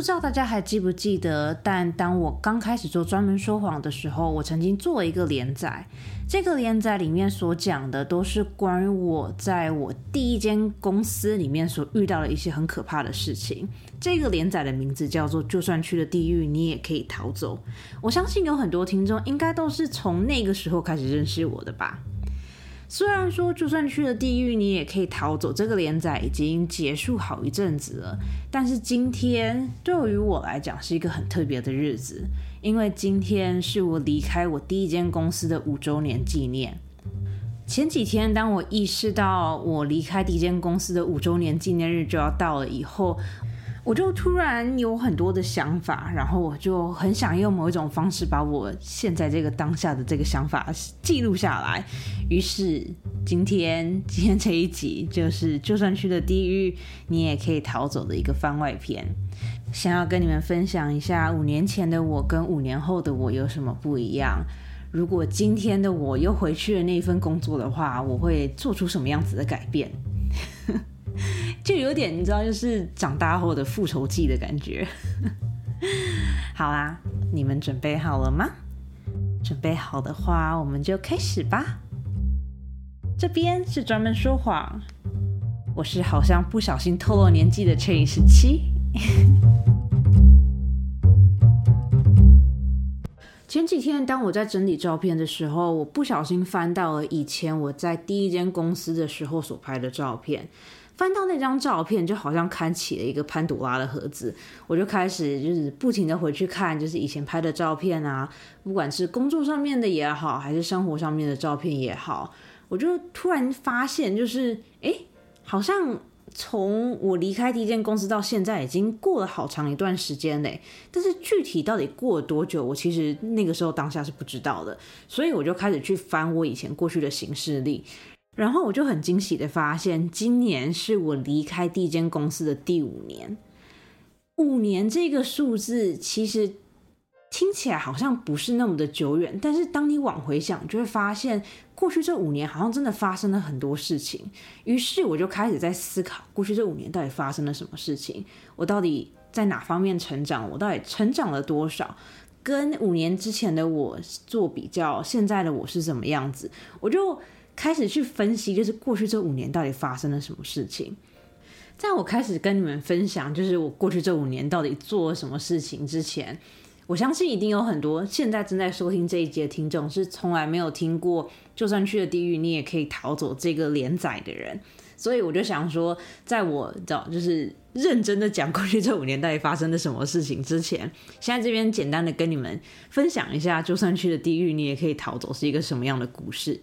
不知道大家还记不记得？但当我刚开始做专门说谎的时候，我曾经做了一个连载。这个连载里面所讲的都是关于我在我第一间公司里面所遇到的一些很可怕的事情。这个连载的名字叫做《就算去了地狱，你也可以逃走》。我相信有很多听众应该都是从那个时候开始认识我的吧。虽然说，就算去了地狱，你也可以逃走。这个连载已经结束好一阵子了，但是今天对于我来讲是一个很特别的日子，因为今天是我离开我第一间公司的五周年纪念。前几天，当我意识到我离开第一间公司的五周年纪念日就要到了以后。我就突然有很多的想法，然后我就很想用某一种方式把我现在这个当下的这个想法记录下来。于是今天今天这一集就是就算去了地狱，你也可以逃走的一个番外篇，想要跟你们分享一下五年前的我跟五年后的我有什么不一样。如果今天的我又回去了那一份工作的话，我会做出什么样子的改变？就有点你知道，就是长大后的复仇记的感觉。好啦，你们准备好了吗？准备好的话，我们就开始吧。这边是专门说谎，我是好像不小心透露年纪的乘以十七。前几天，当我在整理照片的时候，我不小心翻到了以前我在第一间公司的时候所拍的照片。翻到那张照片，就好像开启了一个潘朵拉的盒子，我就开始就是不停的回去看，就是以前拍的照片啊，不管是工作上面的也好，还是生活上面的照片也好，我就突然发现，就是哎，好像从我离开第一间公司到现在，已经过了好长一段时间嘞。但是具体到底过了多久，我其实那个时候当下是不知道的，所以我就开始去翻我以前过去的行事历。然后我就很惊喜的发现，今年是我离开第一间公司的第五年。五年这个数字其实听起来好像不是那么的久远，但是当你往回想，就会发现过去这五年好像真的发生了很多事情。于是我就开始在思考，过去这五年到底发生了什么事情？我到底在哪方面成长？我到底成长了多少？跟五年之前的我做比较，现在的我是什么样子？我就。开始去分析，就是过去这五年到底发生了什么事情。在我开始跟你们分享，就是我过去这五年到底做了什么事情之前，我相信一定有很多现在正在收听这一节听众是从来没有听过“就算去了地狱，你也可以逃走”这个连载的人。所以我就想说，在我找就是认真的讲过去这五年到底发生了什么事情之前，现在这边简单的跟你们分享一下“就算去了地狱，你也可以逃走”是一个什么样的故事。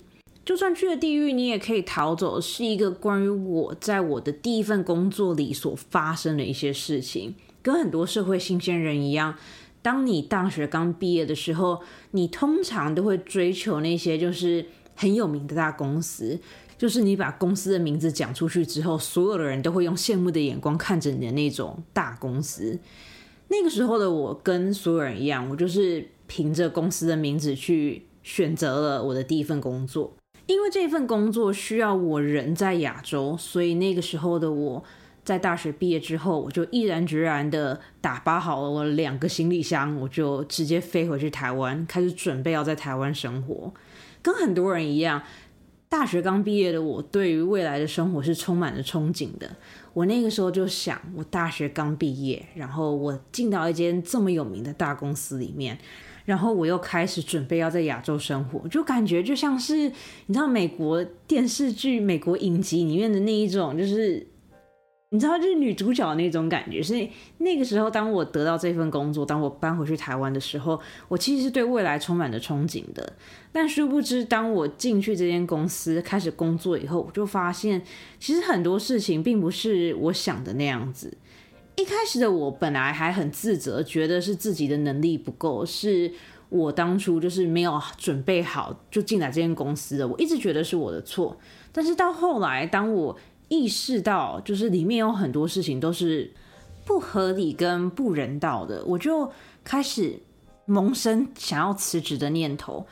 就算去了地狱，你也可以逃走。是一个关于我在我的第一份工作里所发生的一些事情，跟很多社会新鲜人一样。当你大学刚毕业的时候，你通常都会追求那些就是很有名的大公司，就是你把公司的名字讲出去之后，所有的人都会用羡慕的眼光看着你的那种大公司。那个时候的我跟所有人一样，我就是凭着公司的名字去选择了我的第一份工作。因为这份工作需要我人在亚洲，所以那个时候的我在大学毕业之后，我就毅然决然的打包好了我两个行李箱，我就直接飞回去台湾，开始准备要在台湾生活。跟很多人一样，大学刚毕业的我，对于未来的生活是充满了憧憬的。我那个时候就想，我大学刚毕业，然后我进到一间这么有名的大公司里面。然后我又开始准备要在亚洲生活，就感觉就像是你知道美国电视剧、美国影集里面的那一种，就是你知道就是女主角那种感觉。所以那个时候，当我得到这份工作，当我搬回去台湾的时候，我其实是对未来充满了憧憬的。但殊不知，当我进去这间公司开始工作以后，我就发现其实很多事情并不是我想的那样子。一开始的我本来还很自责，觉得是自己的能力不够，是我当初就是没有准备好就进来这间公司的。我一直觉得是我的错。但是到后来，当我意识到就是里面有很多事情都是不合理跟不人道的，我就开始萌生想要辞职的念头。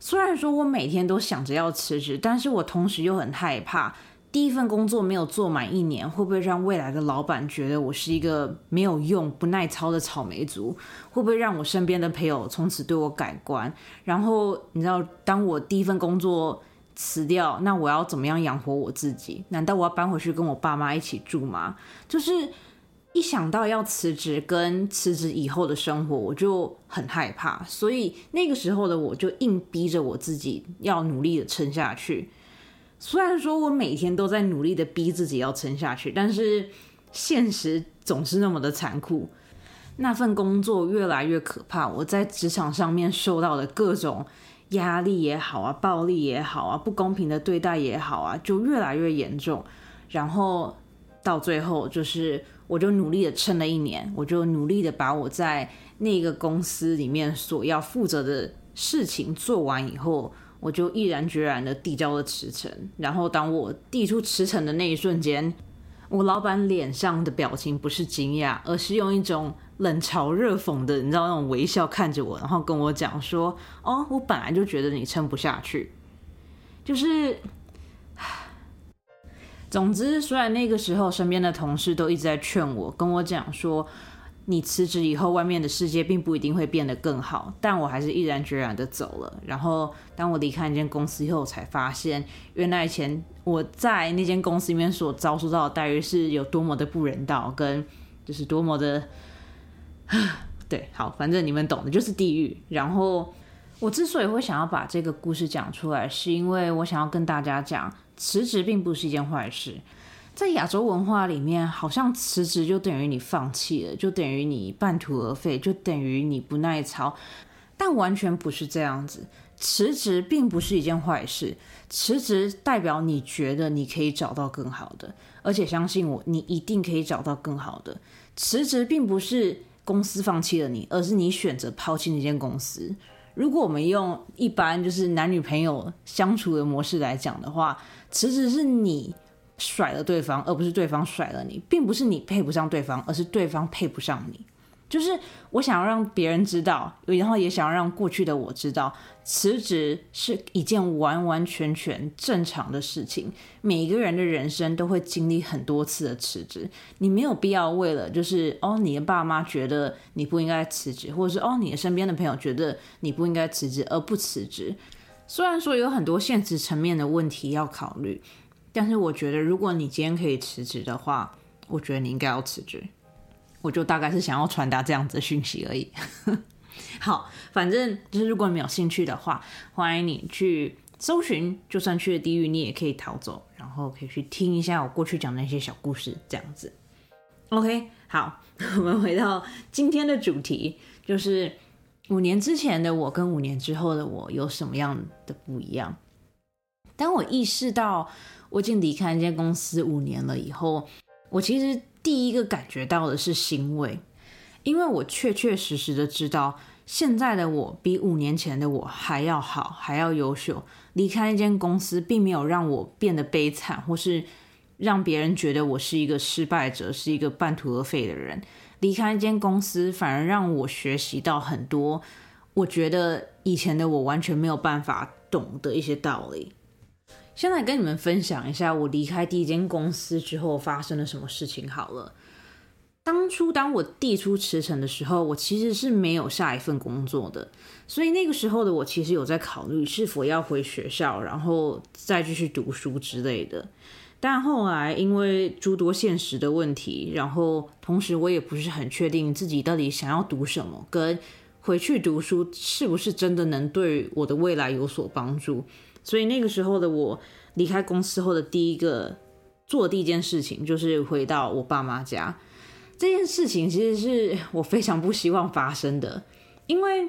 虽然说我每天都想着要辞职，但是我同时又很害怕。第一份工作没有做满一年，会不会让未来的老板觉得我是一个没有用、不耐操的草莓族？会不会让我身边的朋友从此对我改观？然后你知道，当我第一份工作辞掉，那我要怎么样养活我自己？难道我要搬回去跟我爸妈一起住吗？就是一想到要辞职跟辞职以后的生活，我就很害怕。所以那个时候的我就硬逼着我自己要努力的撑下去。虽然说我每天都在努力的逼自己要撑下去，但是现实总是那么的残酷。那份工作越来越可怕，我在职场上面受到的各种压力也好啊，暴力也好啊，不公平的对待也好啊，就越来越严重。然后到最后，就是我就努力的撑了一年，我就努力的把我在那个公司里面所要负责的事情做完以后。我就毅然决然的递交了辞呈，然后当我递出辞呈的那一瞬间，我老板脸上的表情不是惊讶，而是用一种冷嘲热讽的，你知道那种微笑看着我，然后跟我讲说：“哦，我本来就觉得你撑不下去。”就是，总之，虽然那个时候身边的同事都一直在劝我，跟我讲说。你辞职以后，外面的世界并不一定会变得更好，但我还是毅然决然的走了。然后，当我离开那间公司以后，才发现原来以前我在那间公司里面所遭受到的待遇是有多么的不人道，跟就是多么的，对，好，反正你们懂的，就是地狱。然后，我之所以会想要把这个故事讲出来，是因为我想要跟大家讲，辞职并不是一件坏事。在亚洲文化里面，好像辞职就等于你放弃了，就等于你半途而废，就等于你不耐操。但完全不是这样子，辞职并不是一件坏事。辞职代表你觉得你可以找到更好的，而且相信我，你一定可以找到更好的。辞职并不是公司放弃了你，而是你选择抛弃那间公司。如果我们用一般就是男女朋友相处的模式来讲的话，辞职是你。甩了对方，而不是对方甩了你，并不是你配不上对方，而是对方配不上你。就是我想要让别人知道，然后也想要让过去的我知道，辞职是一件完完全全正常的事情。每一个人的人生都会经历很多次的辞职，你没有必要为了就是哦，你的爸妈觉得你不应该辞职，或者是哦，你的身边的朋友觉得你不应该辞职而不辞职。虽然说有很多现实层面的问题要考虑。但是我觉得，如果你今天可以辞职的话，我觉得你应该要辞职。我就大概是想要传达这样子的讯息而已。好，反正就是如果你有兴趣的话，欢迎你去搜寻，就算去了地狱，你也可以逃走，然后可以去听一下我过去讲的那些小故事，这样子。OK，好，我们回到今天的主题，就是五年之前的我跟五年之后的我有什么样的不一样？当我意识到。我已经离开那间公司五年了，以后我其实第一个感觉到的是欣慰，因为我确确实实的知道，现在的我比五年前的我还要好，还要优秀。离开那间公司，并没有让我变得悲惨，或是让别人觉得我是一个失败者，是一个半途而废的人。离开那间公司，反而让我学习到很多，我觉得以前的我完全没有办法懂的一些道理。先来跟你们分享一下我离开第一间公司之后发生了什么事情好了。当初当我递出辞呈的时候，我其实是没有下一份工作的，所以那个时候的我其实有在考虑是否要回学校，然后再继续读书之类的。但后来因为诸多现实的问题，然后同时我也不是很确定自己到底想要读什么，跟回去读书是不是真的能对我的未来有所帮助。所以那个时候的我离开公司后的第一个做的第一件事情就是回到我爸妈家。这件事情其实是我非常不希望发生的，因为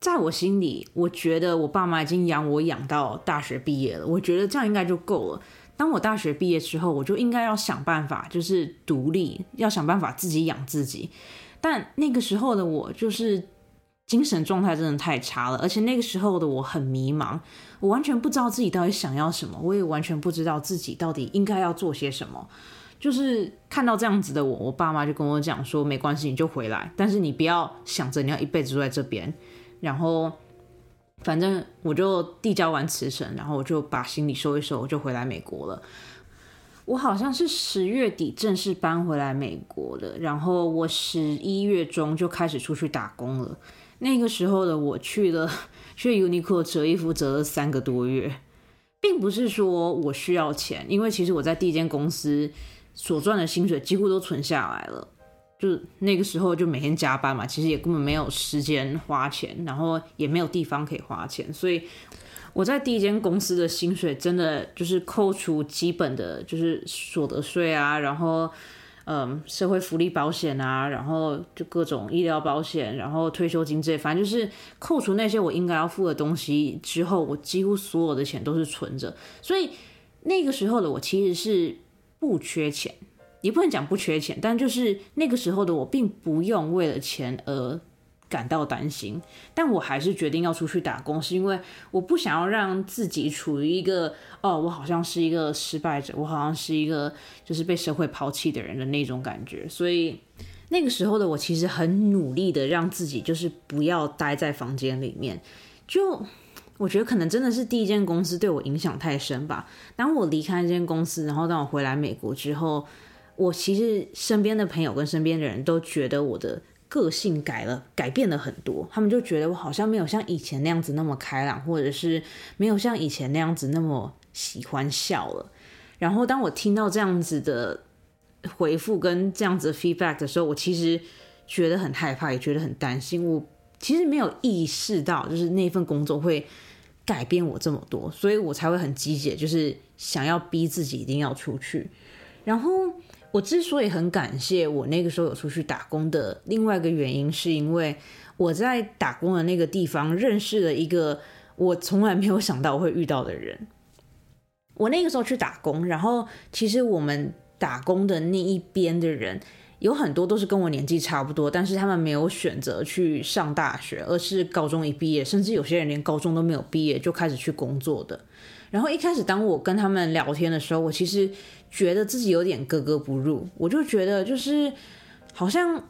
在我心里，我觉得我爸妈已经养我养到大学毕业了，我觉得这样应该就够了。当我大学毕业之后，我就应该要想办法，就是独立，要想办法自己养自己。但那个时候的我就是。精神状态真的太差了，而且那个时候的我很迷茫，我完全不知道自己到底想要什么，我也完全不知道自己到底应该要做些什么。就是看到这样子的我，我爸妈就跟我讲说：“没关系，你就回来，但是你不要想着你要一辈子住在这边。”然后，反正我就递交完辞呈，然后我就把行李收一收，我就回来美国了。我好像是十月底正式搬回来美国的，然后我十一月中就开始出去打工了。那个时候的我去了去 Uniqlo 折衣服折了三个多月，并不是说我需要钱，因为其实我在第一间公司所赚的薪水几乎都存下来了。就那个时候就每天加班嘛，其实也根本没有时间花钱，然后也没有地方可以花钱，所以。我在第一间公司的薪水真的就是扣除基本的，就是所得税啊，然后嗯，社会福利保险啊，然后就各种医疗保险，然后退休金这些，反正就是扣除那些我应该要付的东西之后，我几乎所有的钱都是存着。所以那个时候的我其实是不缺钱，也不能讲不缺钱，但就是那个时候的我并不用为了钱而。感到担心，但我还是决定要出去打工，是因为我不想要让自己处于一个哦，我好像是一个失败者，我好像是一个就是被社会抛弃的人的那种感觉。所以那个时候的我其实很努力的让自己就是不要待在房间里面。就我觉得可能真的是第一间公司对我影响太深吧。当我离开这间公司，然后当我回来美国之后，我其实身边的朋友跟身边的人都觉得我的。个性改了，改变了很多。他们就觉得我好像没有像以前那样子那么开朗，或者是没有像以前那样子那么喜欢笑了。然后当我听到这样子的回复跟这样子的 feedback 的时候，我其实觉得很害怕，也觉得很担心。我其实没有意识到，就是那份工作会改变我这么多，所以我才会很积极，就是想要逼自己一定要出去。然后。我之所以很感谢我那个时候有出去打工的另外一个原因，是因为我在打工的那个地方认识了一个我从来没有想到会遇到的人。我那个时候去打工，然后其实我们打工的那一边的人有很多都是跟我年纪差不多，但是他们没有选择去上大学，而是高中一毕业，甚至有些人连高中都没有毕业就开始去工作的。然后一开始当我跟他们聊天的时候，我其实。觉得自己有点格格不入，我就觉得就是好像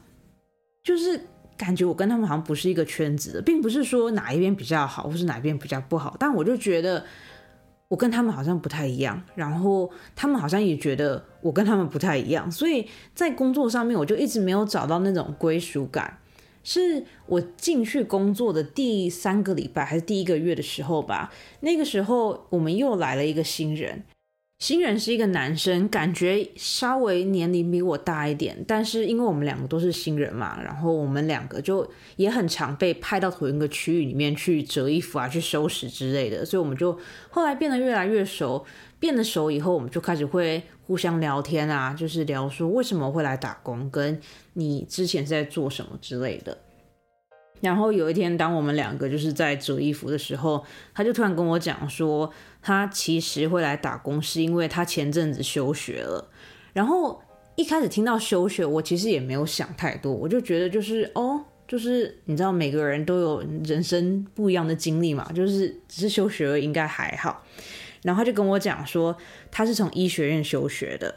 就是感觉我跟他们好像不是一个圈子的，并不是说哪一边比较好，或是哪一边比较不好，但我就觉得我跟他们好像不太一样，然后他们好像也觉得我跟他们不太一样，所以在工作上面我就一直没有找到那种归属感。是我进去工作的第三个礼拜还是第一个月的时候吧，那个时候我们又来了一个新人。新人是一个男生，感觉稍微年龄比我大一点，但是因为我们两个都是新人嘛，然后我们两个就也很常被派到同一个区域里面去折衣服啊、去收拾之类的，所以我们就后来变得越来越熟。变得熟以后，我们就开始会互相聊天啊，就是聊说为什么会来打工，跟你之前在做什么之类的。然后有一天，当我们两个就是在折衣服的时候，他就突然跟我讲说。他其实会来打工，是因为他前阵子休学了。然后一开始听到休学，我其实也没有想太多，我就觉得就是哦，就是你知道每个人都有人生不一样的经历嘛，就是只是休学了应该还好。然后他就跟我讲说他是从医学院休学的，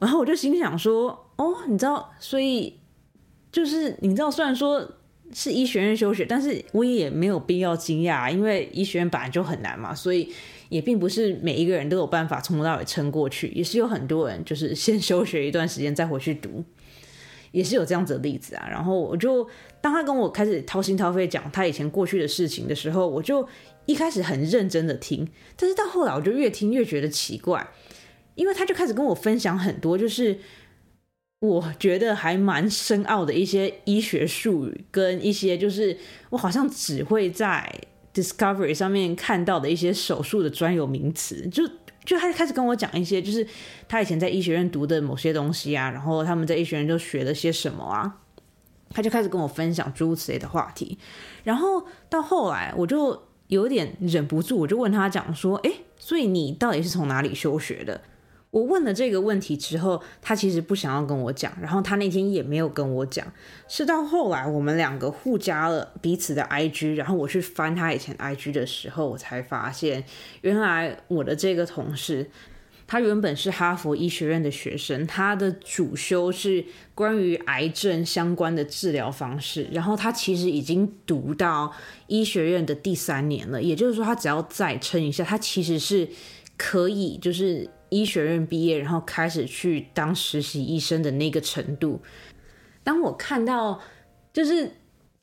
然后我就心想说哦，你知道，所以就是你知道，虽然说。是医学院休学，但是我也没有必要惊讶，因为医学院本来就很难嘛，所以也并不是每一个人都有办法从头到尾撑过去，也是有很多人就是先休学一段时间再回去读，也是有这样子的例子啊。然后我就当他跟我开始掏心掏肺讲他以前过去的事情的时候，我就一开始很认真的听，但是到后来我就越听越觉得奇怪，因为他就开始跟我分享很多就是。我觉得还蛮深奥的一些医学术语，跟一些就是我好像只会在 Discovery 上面看到的一些手术的专有名词，就就他开始跟我讲一些，就是他以前在医学院读的某些东西啊，然后他们在医学院就学了些什么啊，他就开始跟我分享诸如此类的话题，然后到后来我就有点忍不住，我就问他讲说，哎，所以你到底是从哪里休学的？我问了这个问题之后，他其实不想要跟我讲，然后他那天也没有跟我讲，是到后来我们两个互加了彼此的 IG，然后我去翻他以前 IG 的时候，我才发现，原来我的这个同事，他原本是哈佛医学院的学生，他的主修是关于癌症相关的治疗方式，然后他其实已经读到医学院的第三年了，也就是说，他只要再撑一下，他其实是可以就是。医学院毕业，然后开始去当实习医生的那个程度。当我看到就是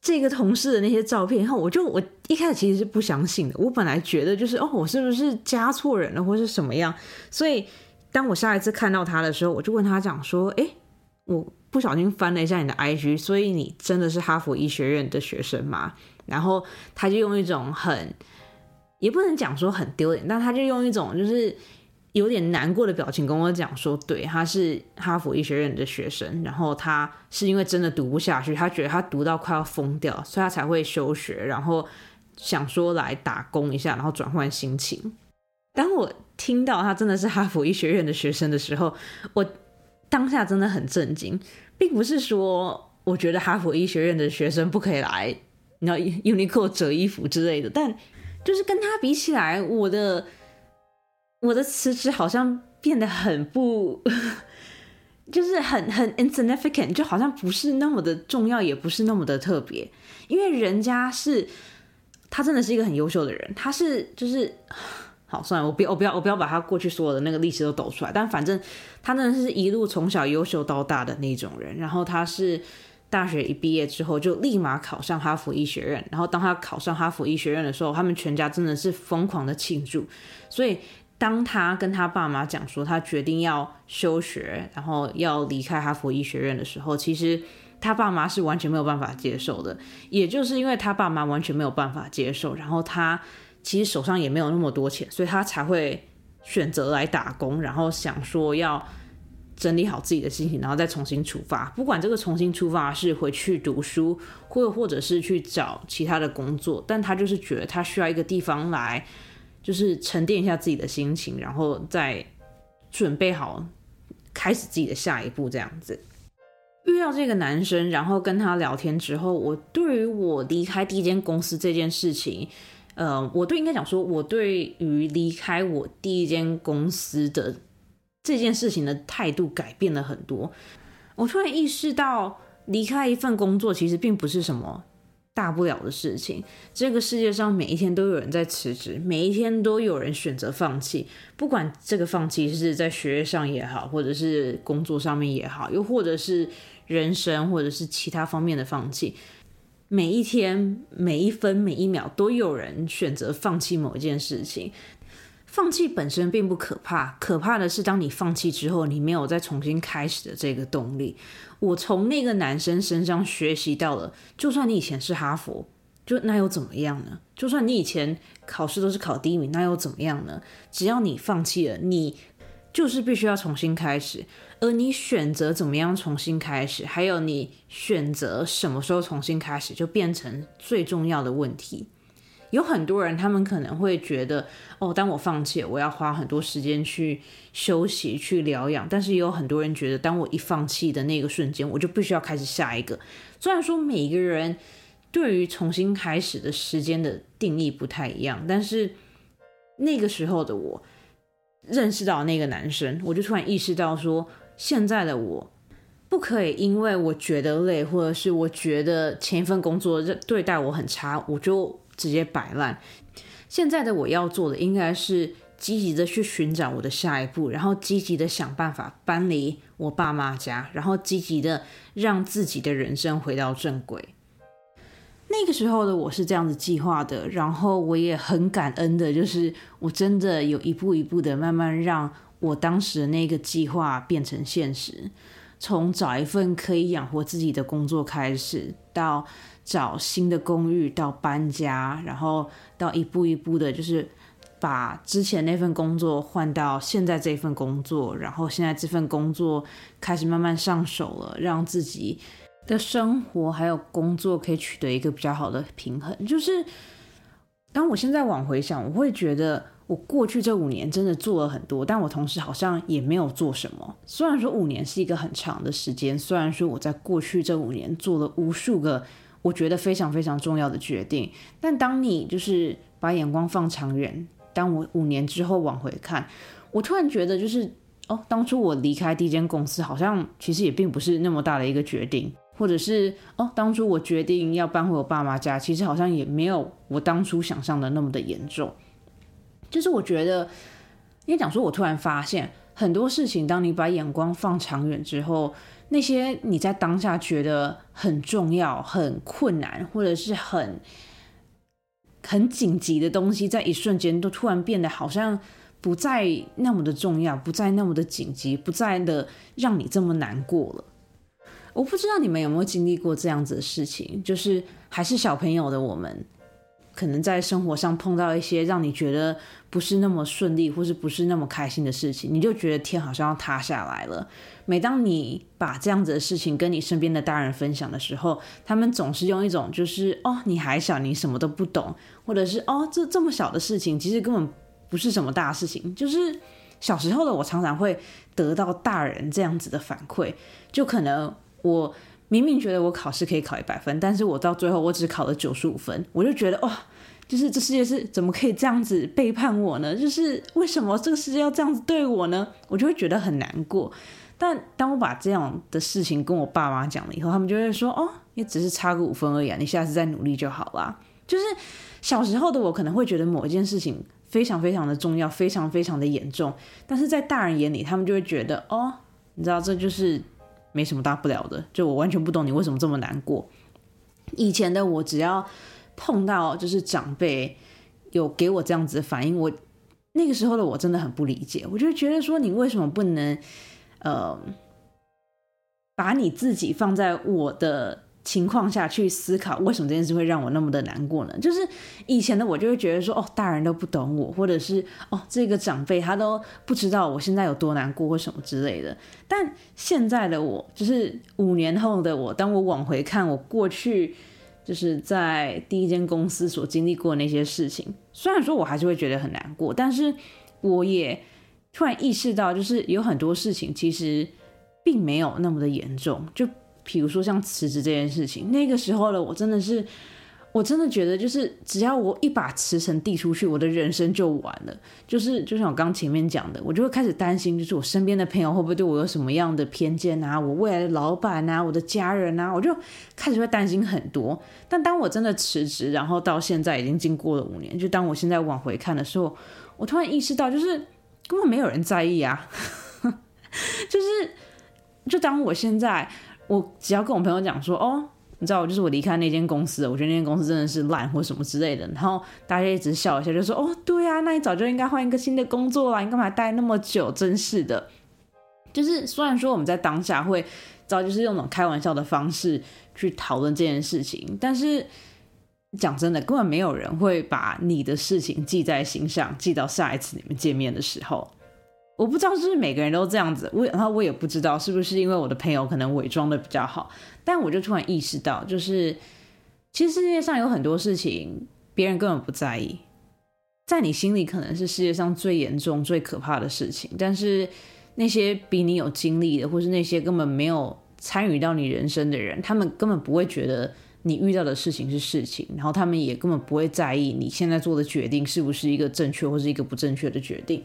这个同事的那些照片以后，我就我一开始其实是不相信的。我本来觉得就是哦，我是不是加错人了，或是什么样？所以当我下一次看到他的时候，我就问他讲说：“哎，我不小心翻了一下你的 IG，所以你真的是哈佛医学院的学生吗？”然后他就用一种很也不能讲说很丢脸，但他就用一种就是有点难过的表情跟我讲说：“对，他是哈佛医学院的学生，然后他是因为真的读不下去，他觉得他读到快要疯掉，所以他才会休学，然后想说来打工一下，然后转换心情。”当我听到他真的是哈佛医学院的学生的时候，我当下真的很震惊，并不是说我觉得哈佛医学院的学生不可以来。你要 Uniqlo 折衣服之类的，但就是跟他比起来，我的我的辞职好像变得很不，就是很很 insignificant，就好像不是那么的重要，也不是那么的特别。因为人家是，他真的是一个很优秀的人，他是就是好算了，我不要我不要我不要把他过去所有的那个历史都抖出来，但反正他真的是一路从小优秀到大的那种人，然后他是。大学一毕业之后，就立马考上哈佛医学院。然后当他考上哈佛医学院的时候，他们全家真的是疯狂的庆祝。所以当他跟他爸妈讲说他决定要休学，然后要离开哈佛医学院的时候，其实他爸妈是完全没有办法接受的。也就是因为他爸妈完全没有办法接受，然后他其实手上也没有那么多钱，所以他才会选择来打工，然后想说要。整理好自己的心情，然后再重新出发。不管这个重新出发是回去读书，或或者是去找其他的工作，但他就是觉得他需要一个地方来，就是沉淀一下自己的心情，然后再准备好开始自己的下一步。这样子遇到这个男生，然后跟他聊天之后，我对于我离开第一间公司这件事情，呃，我对应该讲说，我对于离开我第一间公司的。这件事情的态度改变了很多，我突然意识到，离开一份工作其实并不是什么大不了的事情。这个世界上每一天都有人在辞职，每一天都有人选择放弃，不管这个放弃是在学业上也好，或者是工作上面也好，又或者是人生或者是其他方面的放弃，每一天每一分每一秒都有人选择放弃某一件事情。放弃本身并不可怕，可怕的是当你放弃之后，你没有再重新开始的这个动力。我从那个男生身上学习到了，就算你以前是哈佛，就那又怎么样呢？就算你以前考试都是考第一名，那又怎么样呢？只要你放弃了，你就是必须要重新开始。而你选择怎么样重新开始，还有你选择什么时候重新开始，就变成最重要的问题。有很多人，他们可能会觉得，哦，当我放弃，我要花很多时间去休息、去疗养。但是也有很多人觉得，当我一放弃的那个瞬间，我就必须要开始下一个。虽然说每个人对于重新开始的时间的定义不太一样，但是那个时候的我认识到那个男生，我就突然意识到说，现在的我不可以因为我觉得累，或者是我觉得前一份工作对待我很差，我就。直接摆烂。现在的我要做的应该是积极的去寻找我的下一步，然后积极的想办法搬离我爸妈家，然后积极的让自己的人生回到正轨。那个时候的我是这样子计划的，然后我也很感恩的，就是我真的有一步一步的慢慢让我当时的那个计划变成现实。从找一份可以养活自己的工作开始，到找新的公寓，到搬家，然后到一步一步的，就是把之前那份工作换到现在这份工作，然后现在这份工作开始慢慢上手了，让自己的生活还有工作可以取得一个比较好的平衡。就是当我现在往回想，我会觉得。我过去这五年真的做了很多，但我同时好像也没有做什么。虽然说五年是一个很长的时间，虽然说我在过去这五年做了无数个我觉得非常非常重要的决定，但当你就是把眼光放长远，当我五年之后往回看，我突然觉得就是哦，当初我离开第一间公司，好像其实也并不是那么大的一个决定，或者是哦，当初我决定要搬回我爸妈家，其实好像也没有我当初想象的那么的严重。就是我觉得因为讲说，我突然发现很多事情，当你把眼光放长远之后，那些你在当下觉得很重要、很困难，或者是很很紧急的东西，在一瞬间都突然变得好像不再那么的重要，不再那么的紧急，不再的让你这么难过了。我不知道你们有没有经历过这样子的事情，就是还是小朋友的我们。可能在生活上碰到一些让你觉得不是那么顺利，或是不是那么开心的事情，你就觉得天好像要塌下来了。每当你把这样子的事情跟你身边的大人分享的时候，他们总是用一种就是哦你还小，你什么都不懂，或者是哦这这么小的事情，其实根本不是什么大事情。就是小时候的我常常会得到大人这样子的反馈，就可能我。明明觉得我考试可以考一百分，但是我到最后我只考了九十五分，我就觉得哇，就是这世界是怎么可以这样子背叛我呢？就是为什么这个世界要这样子对我呢？我就会觉得很难过。但当我把这样的事情跟我爸妈讲了以后，他们就会说哦，也只是差个五分而已啊，你下次再努力就好啦。就是小时候的我可能会觉得某一件事情非常非常的重要，非常非常的严重，但是在大人眼里，他们就会觉得哦，你知道这就是。没什么大不了的，就我完全不懂你为什么这么难过。以前的我只要碰到就是长辈有给我这样子的反应，我那个时候的我真的很不理解，我就觉得说你为什么不能呃把你自己放在我的。情况下去思考，为什么这件事会让我那么的难过呢？就是以前的我就会觉得说，哦，大人都不懂我，或者是哦，这个长辈他都不知道我现在有多难过或什么之类的。但现在的我，就是五年后的我，当我往回看我过去就是在第一间公司所经历过那些事情，虽然说我还是会觉得很难过，但是我也突然意识到，就是有很多事情其实并没有那么的严重，就。比如说像辞职这件事情，那个时候呢我真的是，我真的觉得就是只要我一把辞呈递出去，我的人生就完了。就是就像我刚前面讲的，我就会开始担心，就是我身边的朋友会不会对我有什么样的偏见啊？我未来的老板啊，我的家人啊，我就开始会担心很多。但当我真的辞职，然后到现在已经经过了五年，就当我现在往回看的时候，我突然意识到，就是根本没有人在意啊。就是就当我现在。我只要跟我朋友讲说，哦，你知道，就是我离开那间公司，我觉得那间公司真的是烂或什么之类的，然后大家一直笑一下，就说，哦，对啊，那你早就应该换一个新的工作啦，你干嘛待那么久？真是的，就是虽然说我们在当下会，知道就是用那种开玩笑的方式去讨论这件事情，但是讲真的，根本没有人会把你的事情记在心上，记到下一次你们见面的时候。我不知道是不是每个人都这样子，我然后我也不知道是不是因为我的朋友可能伪装的比较好，但我就突然意识到，就是其实世界上有很多事情别人根本不在意，在你心里可能是世界上最严重、最可怕的事情，但是那些比你有经历的，或是那些根本没有参与到你人生的人，他们根本不会觉得你遇到的事情是事情，然后他们也根本不会在意你现在做的决定是不是一个正确或是一个不正确的决定。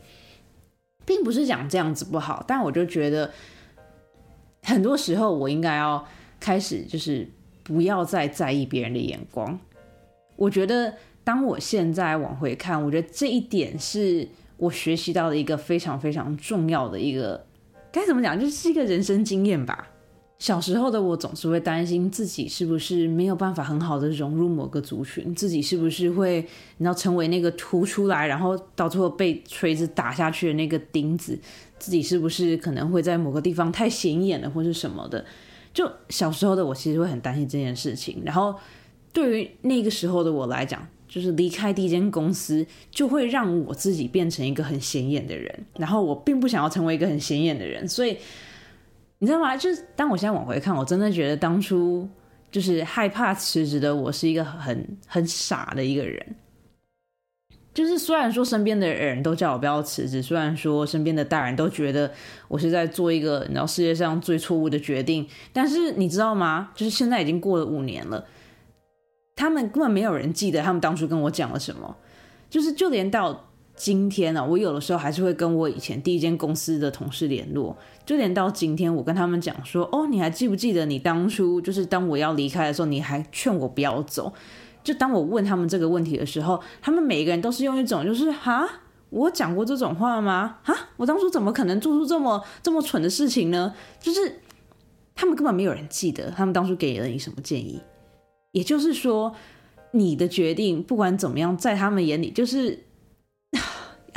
并不是讲这样子不好，但我就觉得很多时候我应该要开始，就是不要再在意别人的眼光。我觉得当我现在往回看，我觉得这一点是我学习到的一个非常非常重要的一个，该怎么讲，就是一个人生经验吧。小时候的我总是会担心自己是不是没有办法很好的融入某个族群，自己是不是会，你要成为那个凸出来，然后到最后被锤子打下去的那个钉子，自己是不是可能会在某个地方太显眼了，或是什么的。就小时候的我其实会很担心这件事情，然后对于那个时候的我来讲，就是离开第一间公司，就会让我自己变成一个很显眼的人，然后我并不想要成为一个很显眼的人，所以。你知道吗？就是当我现在往回看，我真的觉得当初就是害怕辞职的我是一个很很傻的一个人。就是虽然说身边的人都叫我不要辞职，虽然说身边的大人都觉得我是在做一个你知道世界上最错误的决定，但是你知道吗？就是现在已经过了五年了，他们根本没有人记得他们当初跟我讲了什么，就是就连到。今天呢，我有的时候还是会跟我以前第一间公司的同事联络，就连到今天，我跟他们讲说，哦，你还记不记得你当初就是当我要离开的时候，你还劝我不要走？就当我问他们这个问题的时候，他们每一个人都是用一种就是哈，我讲过这种话吗？啊，我当初怎么可能做出这么这么蠢的事情呢？就是他们根本没有人记得他们当初给了你什么建议。也就是说，你的决定不管怎么样，在他们眼里就是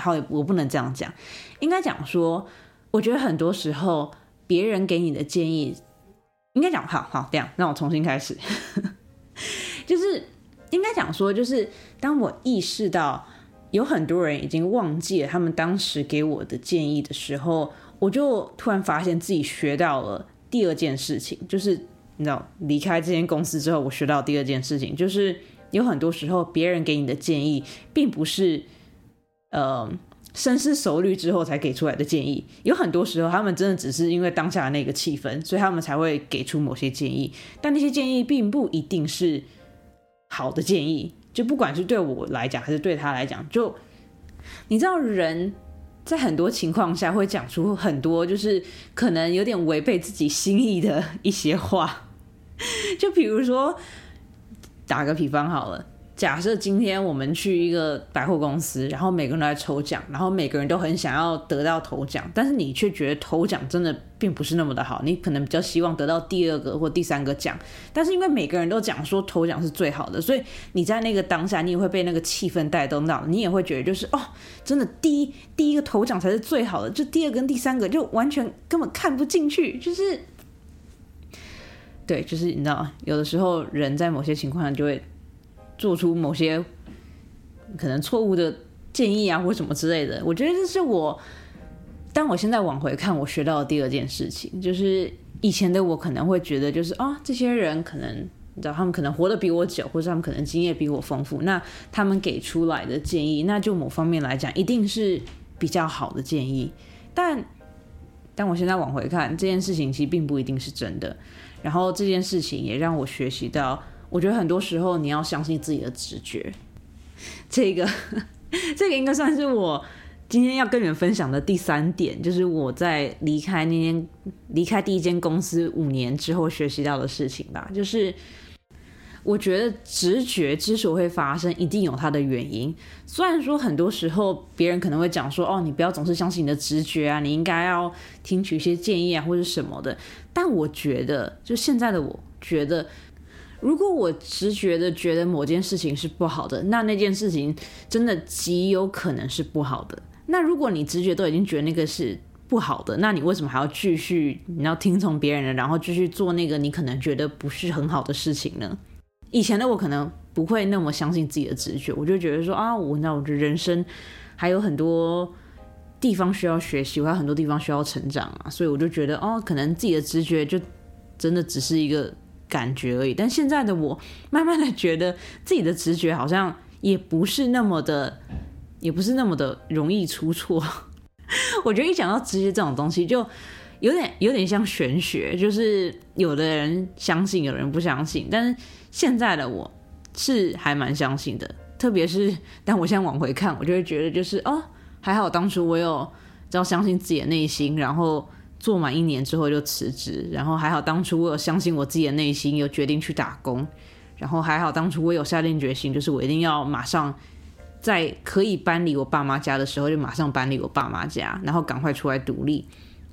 好。我不能这样讲，应该讲说，我觉得很多时候别人给你的建议，应该讲好好这样。让我重新开始，就是应该讲说，就是当我意识到。有很多人已经忘记了他们当时给我的建议的时候，我就突然发现自己学到了第二件事情，就是你知道，离开这间公司之后，我学到第二件事情，就是有很多时候别人给你的建议，并不是呃深思熟虑之后才给出来的建议，有很多时候他们真的只是因为当下的那个气氛，所以他们才会给出某些建议，但那些建议并不一定是好的建议。就不管是对我来讲，还是对他来讲，就你知道，人在很多情况下会讲出很多，就是可能有点违背自己心意的一些话。就比如说，打个比方好了。假设今天我们去一个百货公司，然后每个人都在抽奖，然后每个人都很想要得到头奖，但是你却觉得头奖真的并不是那么的好，你可能比较希望得到第二个或第三个奖，但是因为每个人都讲说头奖是最好的，所以你在那个当下，你也会被那个气氛带动到，你也会觉得就是哦，真的第一第一个头奖才是最好的，就第二跟第三个就完全根本看不进去，就是对，就是你知道，有的时候人在某些情况下就会。做出某些可能错误的建议啊，或什么之类的，我觉得这是我，当我现在往回看，我学到的第二件事情，就是以前的我可能会觉得，就是啊，这些人可能你知道，他们可能活得比我久，或者他们可能经验比我丰富，那他们给出来的建议，那就某方面来讲，一定是比较好的建议。但当我现在往回看，这件事情其实并不一定是真的。然后这件事情也让我学习到。我觉得很多时候你要相信自己的直觉，这个 这个应该算是我今天要跟你们分享的第三点，就是我在离开那间离开第一间公司五年之后学习到的事情吧。就是我觉得直觉之所以会发生，一定有它的原因。虽然说很多时候别人可能会讲说，哦，你不要总是相信你的直觉啊，你应该要听取一些建议啊，或者什么的。但我觉得，就现在的我觉得。如果我直觉的觉得某件事情是不好的，那那件事情真的极有可能是不好的。那如果你直觉都已经觉得那个是不好的，那你为什么还要继续你要听从别人的，然后继续做那个你可能觉得不是很好的事情呢？以前的我可能不会那么相信自己的直觉，我就觉得说啊，我那我的人生还有很多地方需要学习，我还有很多地方需要成长啊，所以我就觉得哦，可能自己的直觉就真的只是一个。感觉而已，但现在的我慢慢的觉得自己的直觉好像也不是那么的，也不是那么的容易出错。我觉得一讲到直觉这种东西，就有点有点像玄学，就是有的人相信，有人不相信。但是现在的我是还蛮相信的，特别是但我现在往回看，我就会觉得就是哦，还好当初我有要相信自己的内心，然后。做满一年之后就辞职，然后还好当初我有相信我自己的内心，有决定去打工，然后还好当初我有下定决心，就是我一定要马上在可以搬离我爸妈家的时候就马上搬离我爸妈家，然后赶快出来独立。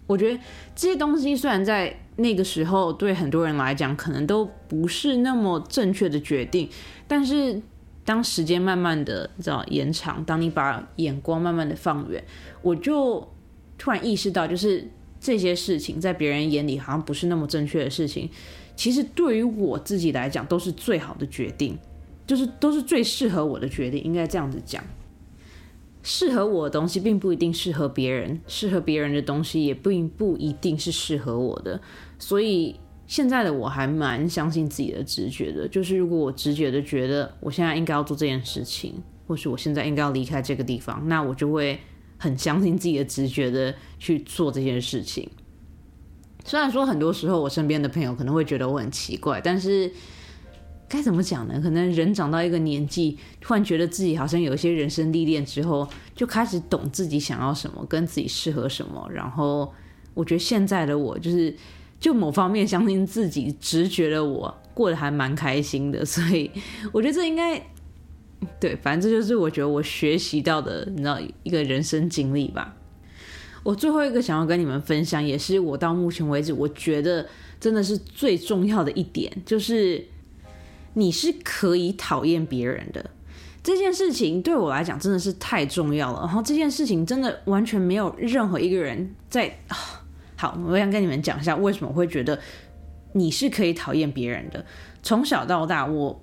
我觉得这些东西虽然在那个时候对很多人来讲可能都不是那么正确的决定，但是当时间慢慢的知道延长，当你把眼光慢慢的放远，我就突然意识到就是。这些事情在别人眼里好像不是那么正确的事情，其实对于我自己来讲都是最好的决定，就是都是最适合我的决定。应该这样子讲，适合我的东西并不一定适合别人，适合别人的东西也并不一定是适合我的。所以现在的我还蛮相信自己的直觉的，就是如果我直觉的觉得我现在应该要做这件事情，或是我现在应该要离开这个地方，那我就会。很相信自己的直觉的去做这件事情，虽然说很多时候我身边的朋友可能会觉得我很奇怪，但是该怎么讲呢？可能人长到一个年纪，突然觉得自己好像有一些人生历练之后，就开始懂自己想要什么，跟自己适合什么。然后我觉得现在的我，就是就某方面相信自己直觉的我，过得还蛮开心的。所以我觉得这应该 对，反正这就是我觉得我学习到的，你知道一个人生经历吧。我最后一个想要跟你们分享，也是我到目前为止我觉得真的是最重要的一点，就是你是可以讨厌别人的。这件事情对我来讲真的是太重要了。然后这件事情真的完全没有任何一个人在。好，我想跟你们讲一下为什么会觉得你是可以讨厌别人的。从小到大，我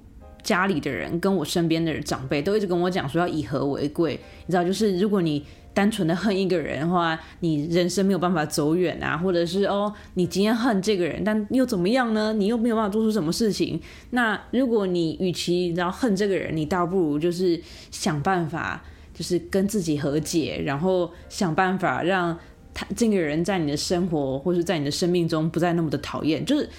家里的人跟我身边的长辈都一直跟我讲说要以和为贵。你知道，就是如果你单纯的恨一个人的话，你人生没有办法走远啊，或者是哦，你今天恨这个人，但又怎么样呢？你又没有办法做出什么事情。那如果你与其然后恨这个人，你倒不如就是想办法，就是跟自己和解，然后想办法让他这个人在你的生活或者在你的生命中不再那么的讨厌。就是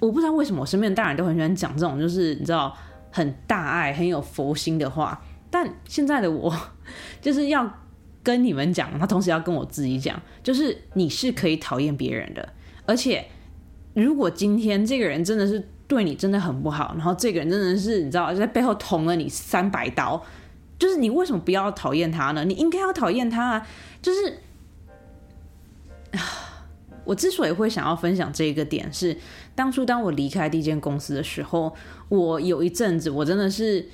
我不知道为什么我身边的大人都很喜欢讲这种，就是你知道很大爱、很有佛心的话，但现在的我 就是要。跟你们讲，他同时要跟我自己讲，就是你是可以讨厌别人的，而且如果今天这个人真的是对你真的很不好，然后这个人真的是你知道在背后捅了你三百刀，就是你为什么不要讨厌他呢？你应该要讨厌他啊！就是我之所以会想要分享这个点，是当初当我离开第一间公司的时候，我有一阵子我真的是，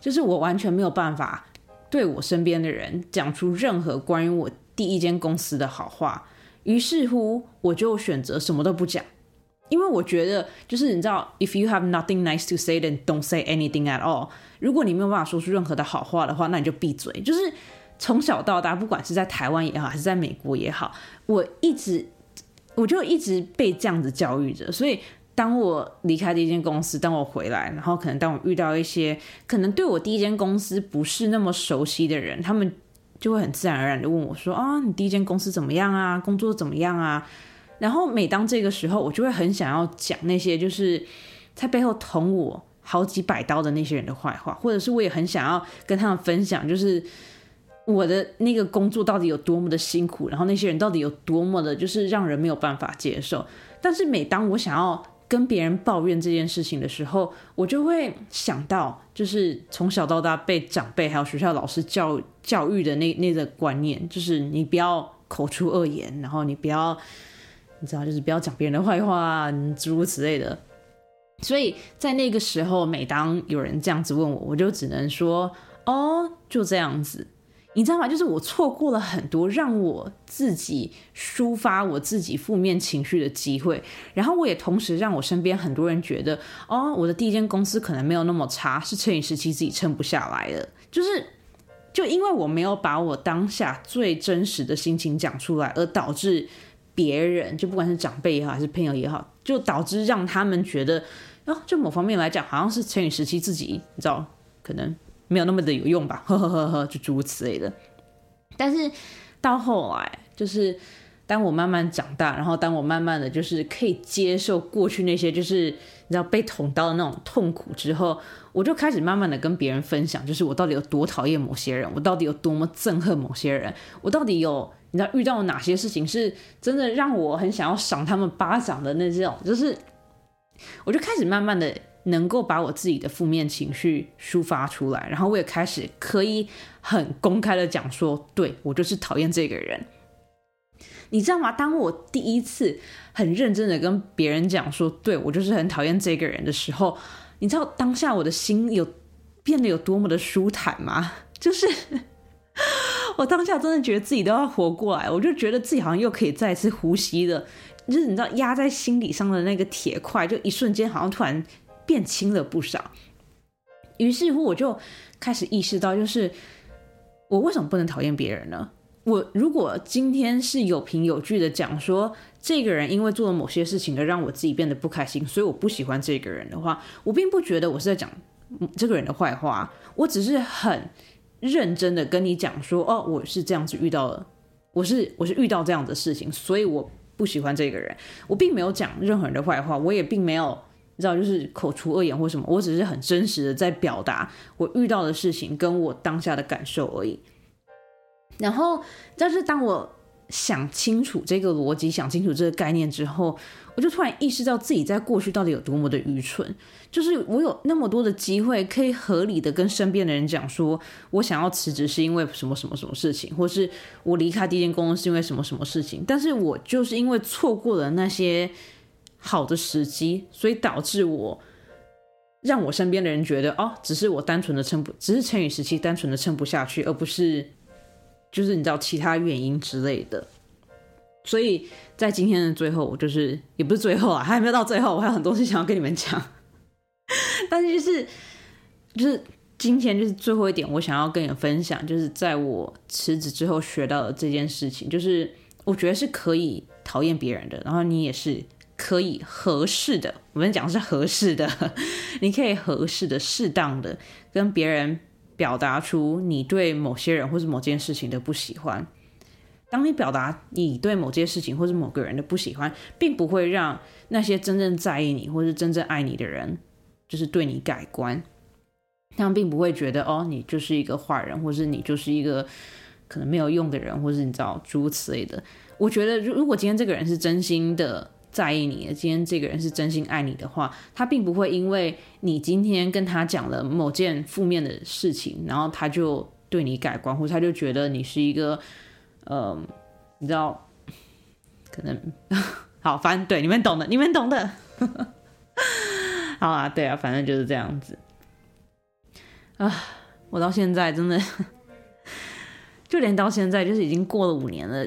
就是我完全没有办法。对我身边的人讲出任何关于我第一间公司的好话，于是乎我就选择什么都不讲，因为我觉得就是你知道，if you have nothing nice to say, then don't say anything at all。如果你没有办法说出任何的好话的话，那你就闭嘴。就是从小到大，不管是在台湾也好，还是在美国也好，我一直我就一直被这样子教育着，所以。当我离开第一间公司，当我回来，然后可能当我遇到一些可能对我第一间公司不是那么熟悉的人，他们就会很自然而然的问我说：“啊，你第一间公司怎么样啊？工作怎么样啊？”然后每当这个时候，我就会很想要讲那些就是在背后捅我好几百刀的那些人的坏话，或者是我也很想要跟他们分享，就是我的那个工作到底有多么的辛苦，然后那些人到底有多么的，就是让人没有办法接受。但是每当我想要跟别人抱怨这件事情的时候，我就会想到，就是从小到大被长辈还有学校老师教教育的那那个观念，就是你不要口出恶言，然后你不要，你知道，就是不要讲别人的坏话，诸如此类的。所以在那个时候，每当有人这样子问我，我就只能说，哦，就这样子。你知道吗？就是我错过了很多让我自己抒发我自己负面情绪的机会，然后我也同时让我身边很多人觉得，哦，我的第一间公司可能没有那么差，是乘以时期自己撑不下来了。就是，就因为我没有把我当下最真实的心情讲出来，而导致别人，就不管是长辈也好，还是朋友也好，就导致让他们觉得，哦，就某方面来讲，好像是乘以时期自己，你知道，可能。没有那么的有用吧，呵呵呵呵，就诸如此类的。但是到后来，就是当我慢慢长大，然后当我慢慢的就是可以接受过去那些就是你知道被捅刀的那种痛苦之后，我就开始慢慢的跟别人分享，就是我到底有多讨厌某些人，我到底有多么憎恨某些人，我到底有你知道遇到哪些事情是真的让我很想要赏他们巴掌的那种，就是我就开始慢慢的。能够把我自己的负面情绪抒发出来，然后我也开始可以很公开的讲说，对我就是讨厌这个人，你知道吗？当我第一次很认真的跟别人讲说，对我就是很讨厌这个人的时候，你知道当下我的心有变得有多么的舒坦吗？就是 我当下真的觉得自己都要活过来，我就觉得自己好像又可以再次呼吸了，就是你知道压在心底上的那个铁块，就一瞬间好像突然。变轻了不少，于是乎我就开始意识到，就是我为什么不能讨厌别人呢？我如果今天是有凭有据的讲说，这个人因为做了某些事情而让我自己变得不开心，所以我不喜欢这个人的话，我并不觉得我是在讲这个人的坏话，我只是很认真的跟你讲说，哦，我是这样子遇到了，我是我是遇到这样的事情，所以我不喜欢这个人，我并没有讲任何人的坏话，我也并没有。你知道，就是口出恶言或什么，我只是很真实的在表达我遇到的事情跟我当下的感受而已。然后，但是当我想清楚这个逻辑，想清楚这个概念之后，我就突然意识到自己在过去到底有多么的愚蠢。就是我有那么多的机会，可以合理的跟身边的人讲说，我想要辞职是因为什么什么什么事情，或是我离开第一间公司是因为什么什么事情。但是我就是因为错过了那些好的时机，所以导致我让我身边的人觉得，哦，只是我单纯的撑不，只是成语时期单纯的撑不下去，而不是就是你知道其他原因之类的。所以在今天的最后，我就是也不是最后啊，还没有到最后，我还有很多事想要跟你们讲。但是就是就是今天就是最后一点，我想要跟你们分享，就是在我辞职之后学到的这件事情，就是我觉得是可以讨厌别人的，然后你也是可以合适的。我们讲的是合适的，你可以合适的、适当的跟别人表达出你对某些人或是某件事情的不喜欢。当你表达你对某件事情或是某个人的不喜欢，并不会让那些真正在意你或是真正爱你的人。就是对你改观，他们并不会觉得哦，你就是一个坏人，或是你就是一个可能没有用的人，或是你知道诸如此类的。我觉得，如如果今天这个人是真心的在意你，今天这个人是真心爱你的话，他并不会因为你今天跟他讲了某件负面的事情，然后他就对你改观，或他就觉得你是一个，呃，你知道，可能好，反正对你们懂的，你们懂的。好啊，对啊，反正就是这样子啊。我到现在真的，就连到现在，就是已经过了五年了。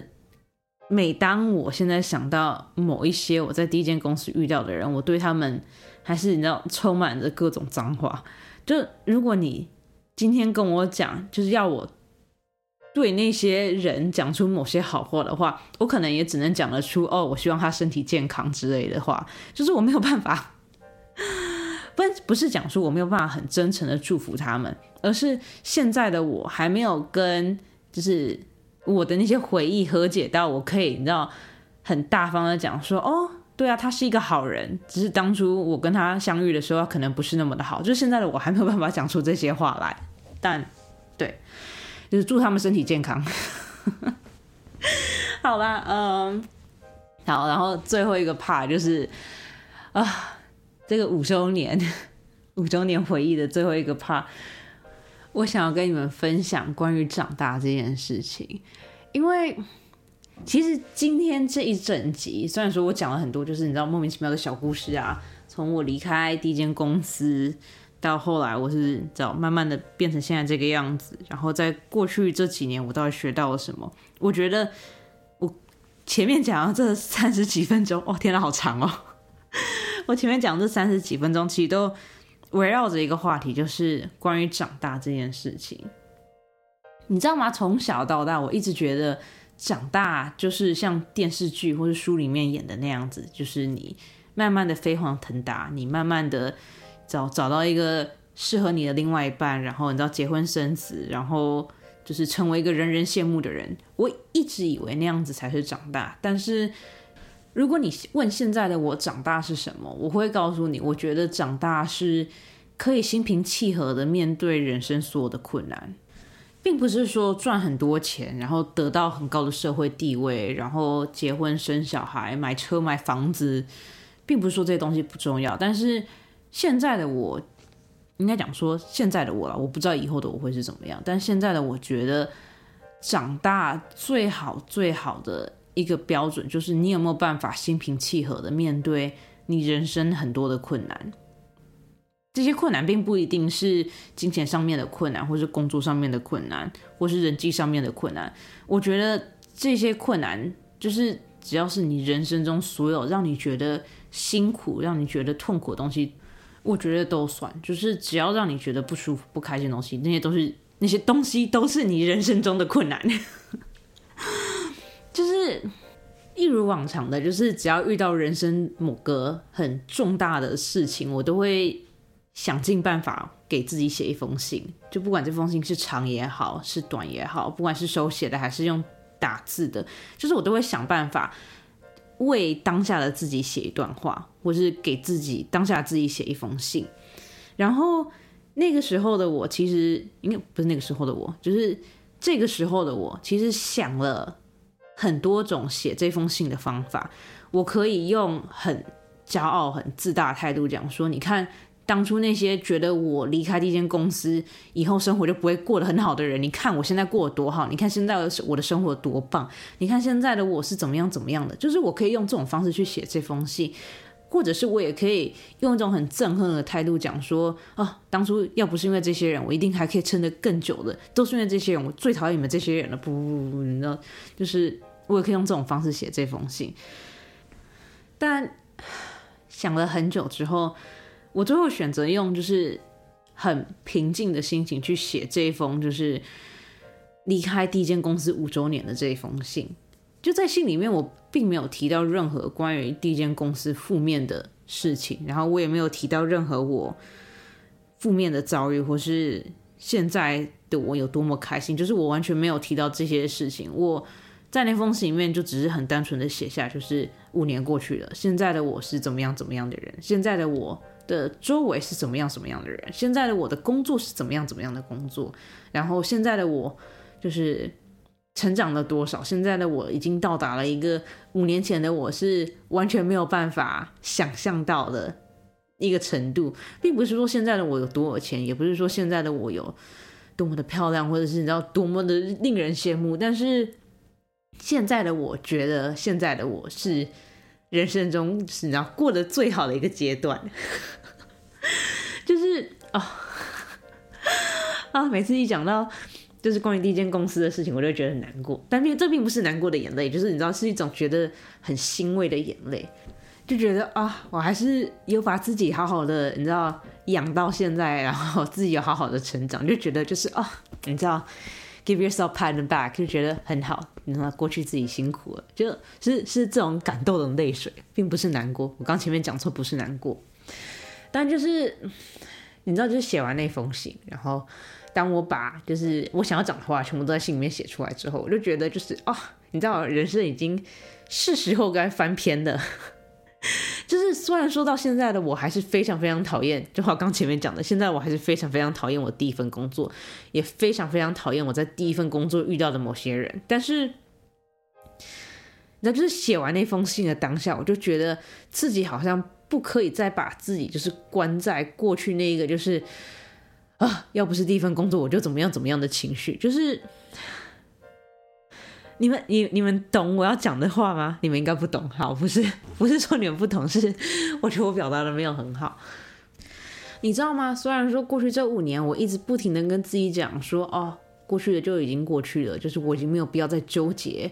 每当我现在想到某一些我在第一间公司遇到的人，我对他们还是你知道充满着各种脏话。就如果你今天跟我讲，就是要我对那些人讲出某些好话的话，我可能也只能讲得出哦，我希望他身体健康之类的话，就是我没有办法。不不是讲说我没有办法很真诚的祝福他们，而是现在的我还没有跟就是我的那些回忆和解到，我可以你知道很大方的讲说哦，对啊，他是一个好人，只是当初我跟他相遇的时候，可能不是那么的好。就是现在的我还没有办法讲出这些话来，但对，就是祝他们身体健康。好吧，嗯，好，然后最后一个 part 就是啊。这个五周年，五周年回忆的最后一个 part，我想要跟你们分享关于长大这件事情。因为其实今天这一整集，虽然说我讲了很多，就是你知道莫名其妙的小故事啊，从我离开第一间公司到后来，我是知道慢慢的变成现在这个样子。然后在过去这几年，我到底学到了什么？我觉得我前面讲这三十几分钟，哦，天哪，好长哦！我前面讲这三十几分钟，其实都围绕着一个话题，就是关于长大这件事情。你知道吗？从小到大，我一直觉得长大就是像电视剧或者书里面演的那样子，就是你慢慢的飞黄腾达，你慢慢的找找到一个适合你的另外一半，然后你知道结婚生子，然后就是成为一个人人羡慕的人。我一直以为那样子才是长大，但是。如果你问现在的我长大是什么，我会告诉你，我觉得长大是可以心平气和的面对人生所有的困难，并不是说赚很多钱，然后得到很高的社会地位，然后结婚生小孩、买车买房子，并不是说这些东西不重要。但是现在的我，应该讲说现在的我了，我不知道以后的我会是怎么样。但现在的我觉得，长大最好最好的。一个标准就是你有没有办法心平气和的面对你人生很多的困难。这些困难并不一定是金钱上面的困难，或是工作上面的困难，或是人际上面的困难。我觉得这些困难就是只要是你人生中所有让你觉得辛苦、让你觉得痛苦的东西，我觉得都算。就是只要让你觉得不舒服、不开心的东西，那些都是那些东西都是你人生中的困难。就是一如往常的，就是只要遇到人生某个很重大的事情，我都会想尽办法给自己写一封信。就不管这封信是长也好，是短也好，不管是手写的还是用打字的，就是我都会想办法为当下的自己写一段话，或是给自己当下自己写一封信。然后那个时候的我，其实应该不是那个时候的我，就是这个时候的我，其实想了。很多种写这封信的方法。我可以用很骄傲、很自大的态度讲说：“你看，当初那些觉得我离开这间公司以后生活就不会过得很好的人，你看我现在过得多好，你看现在我的生活多棒，你看现在的我是怎么样怎么样的。”就是我可以用这种方式去写这封信。或者是我也可以用一种很憎恨的态度讲说啊，当初要不是因为这些人，我一定还可以撑得更久的，都是因为这些人，我最讨厌你们这些人了。不不不，你知道，就是我也可以用这种方式写这封信。但想了很久之后，我最后选择用就是很平静的心情去写这一封，就是离开第一间公司五周年的这一封信。就在信里面，我并没有提到任何关于第一间公司负面的事情，然后我也没有提到任何我负面的遭遇，或是现在的我有多么开心，就是我完全没有提到这些事情。我在那封信里面就只是很单纯的写下，就是五年过去了，现在的我是怎么样怎么样的人，现在的我的周围是怎么样什么样的人，现在的我的工作是怎么样怎么样的工作，然后现在的我就是。成长了多少？现在的我已经到达了一个五年前的我是完全没有办法想象到的一个程度，并不是说现在的我有多有钱，也不是说现在的我有多么的漂亮，或者是你知道多么的令人羡慕。但是现在的我觉得，现在的我是人生中你知道过得最好的一个阶段，就是啊 啊，每次一讲到。就是关于第一间公司的事情，我就觉得很难过。但并这并不是难过的眼泪，就是你知道，是一种觉得很欣慰的眼泪，就觉得啊，我还是有把自己好好的，你知道，养到现在，然后自己有好好的成长，就觉得就是啊，你知道，give yourself pat on back，就觉得很好。你知道，过去自己辛苦了，就是是这种感动的泪水，并不是难过。我刚前面讲错，不是难过，但就是你知道，就是写完那封信，然后。当我把就是我想要讲的话全部都在信里面写出来之后，我就觉得就是啊，你知道，人生已经是时候该翻篇了。就是虽然说到现在的我还是非常非常讨厌，就好刚前面讲的，现在我还是非常非常讨厌我第一份工作，也非常非常讨厌我在第一份工作遇到的某些人。但是，那就是写完那封信的当下，我就觉得自己好像不可以再把自己就是关在过去那一个就是。啊，要不是第一份工作，我就怎么样怎么样的情绪，就是你们你你们懂我要讲的话吗？你们应该不懂，好，不是不是说你们不懂，是我觉得我表达的没有很好，你知道吗？虽然说过去这五年，我一直不停的跟自己讲说，哦，过去的就已经过去了，就是我已经没有必要再纠结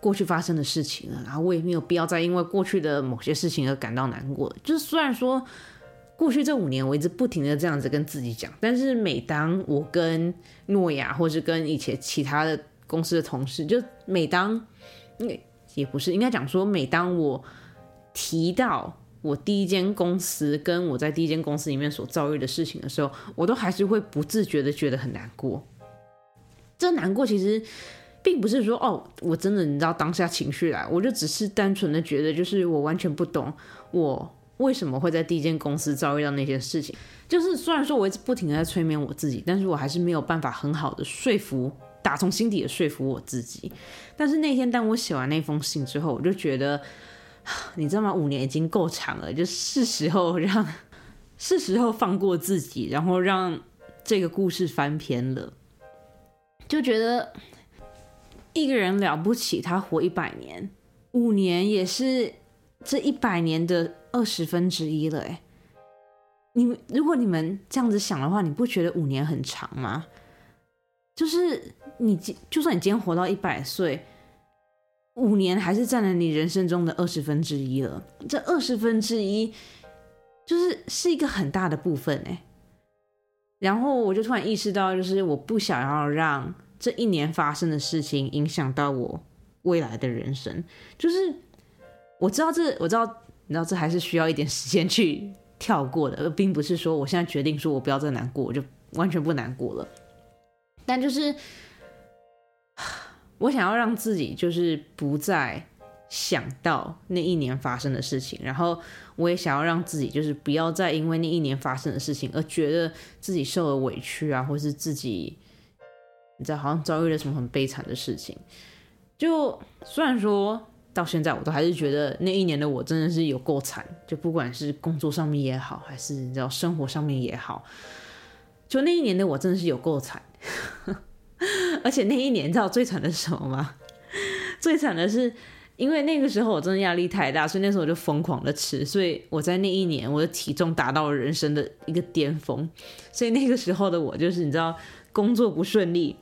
过去发生的事情了，然后我也没有必要再因为过去的某些事情而感到难过就是虽然说。过去这五年，我一直不停的这样子跟自己讲，但是每当我跟诺亚，或是跟以前其他的公司的同事，就每当，也也不是应该讲说，每当我提到我第一间公司跟我在第一间公司里面所遭遇的事情的时候，我都还是会不自觉的觉得很难过。这难过其实并不是说哦，我真的你知道当下情绪来，我就只是单纯的觉得，就是我完全不懂我。为什么会在第一间公司遭遇到那些事情？就是虽然说我一直不停的在催眠我自己，但是我还是没有办法很好的说服，打从心底的说服我自己。但是那天当我写完那封信之后，我就觉得，你知道吗？五年已经够长了，就是时候让，是时候放过自己，然后让这个故事翻篇了。就觉得 一个人了不起，他活一百年，五年也是这一百年的。二十分之一了，哎，你们如果你们这样子想的话，你不觉得五年很长吗？就是你就算你今天活到一百岁，五年还是占了你人生中的二十分之一了。这二十分之一就是是一个很大的部分，哎。然后我就突然意识到，就是我不想要让这一年发生的事情影响到我未来的人生。就是我知道这，我知道。你知道这还是需要一点时间去跳过的，而并不是说我现在决定说我不要再难过，我就完全不难过了。但就是我想要让自己就是不再想到那一年发生的事情，然后我也想要让自己就是不要再因为那一年发生的事情而觉得自己受了委屈啊，或是自己你知道好像遭遇了什么很悲惨的事情。就虽然说到现在，我都还是觉得那一年的我真的是有够惨，就不管是工作上面也好，还是你知道生活上面也好，就那一年的我真的是有够惨。而且那一年，你知道最惨的是什么吗？最惨的是，因为那个时候我真的压力太大，所以那时候我就疯狂的吃，所以我在那一年我的体重达到了人生的一个巅峰。所以那个时候的我，就是你知道工作不顺利。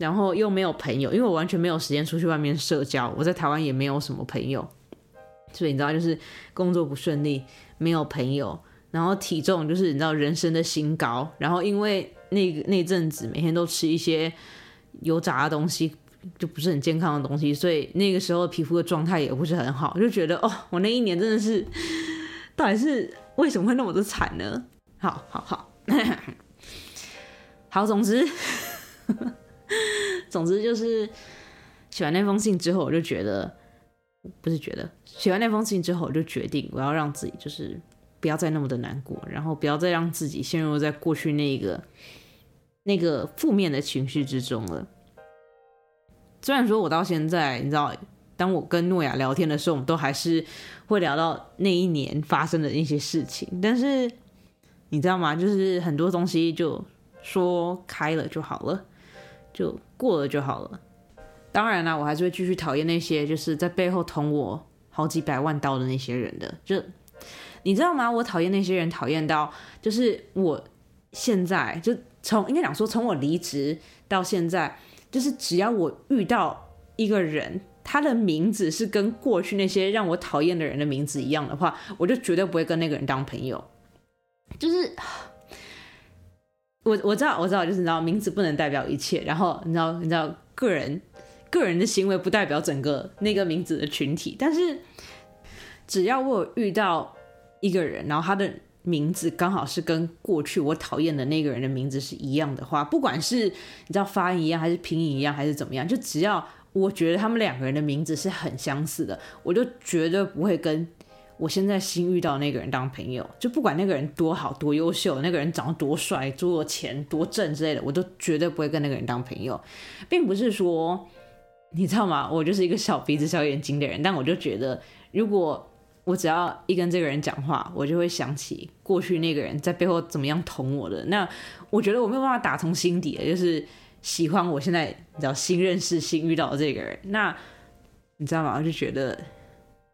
然后又没有朋友，因为我完全没有时间出去外面社交。我在台湾也没有什么朋友，所以你知道，就是工作不顺利，没有朋友，然后体重就是你知道人生的新高。然后因为那那阵子每天都吃一些油炸的东西，就不是很健康的东西，所以那个时候皮肤的状态也不是很好，就觉得哦，我那一年真的是，到底是为什么会那么的惨呢？好好好，好，总之。总之就是写完那封信之后，我就觉得不是觉得写完那封信之后，我就决定我要让自己就是不要再那么的难过，然后不要再让自己陷入在过去那个那个负面的情绪之中了。虽然说我到现在，你知道，当我跟诺亚聊天的时候，我们都还是会聊到那一年发生的一些事情，但是你知道吗？就是很多东西就说开了就好了。就过了就好了。当然啦，我还是会继续讨厌那些就是在背后捅我好几百万刀的那些人的。就你知道吗？我讨厌那些人，讨厌到就是我现在就从应该讲说，从我离职到现在，就是只要我遇到一个人，他的名字是跟过去那些让我讨厌的人的名字一样的话，我就绝对不会跟那个人当朋友。就是。我我知道我知道，就是你知道名字不能代表一切，然后你知道你知道个人个人的行为不代表整个那个名字的群体，但是只要我遇到一个人，然后他的名字刚好是跟过去我讨厌的那个人的名字是一样的话，不管是你知道发音一样，还是拼音一样，还是怎么样，就只要我觉得他们两个人的名字是很相似的，我就绝对不会跟。我现在新遇到那个人当朋友，就不管那个人多好多优秀，那个人长得多帅、多有钱、多正之类的，我都绝对不会跟那个人当朋友，并不是说你知道吗？我就是一个小鼻子小眼睛的人，但我就觉得，如果我只要一跟这个人讲话，我就会想起过去那个人在背后怎么样捅我的，那我觉得我没有办法打从心底的，就是喜欢我现在你知道新认识、新遇到的这个人，那你知道吗？我就觉得。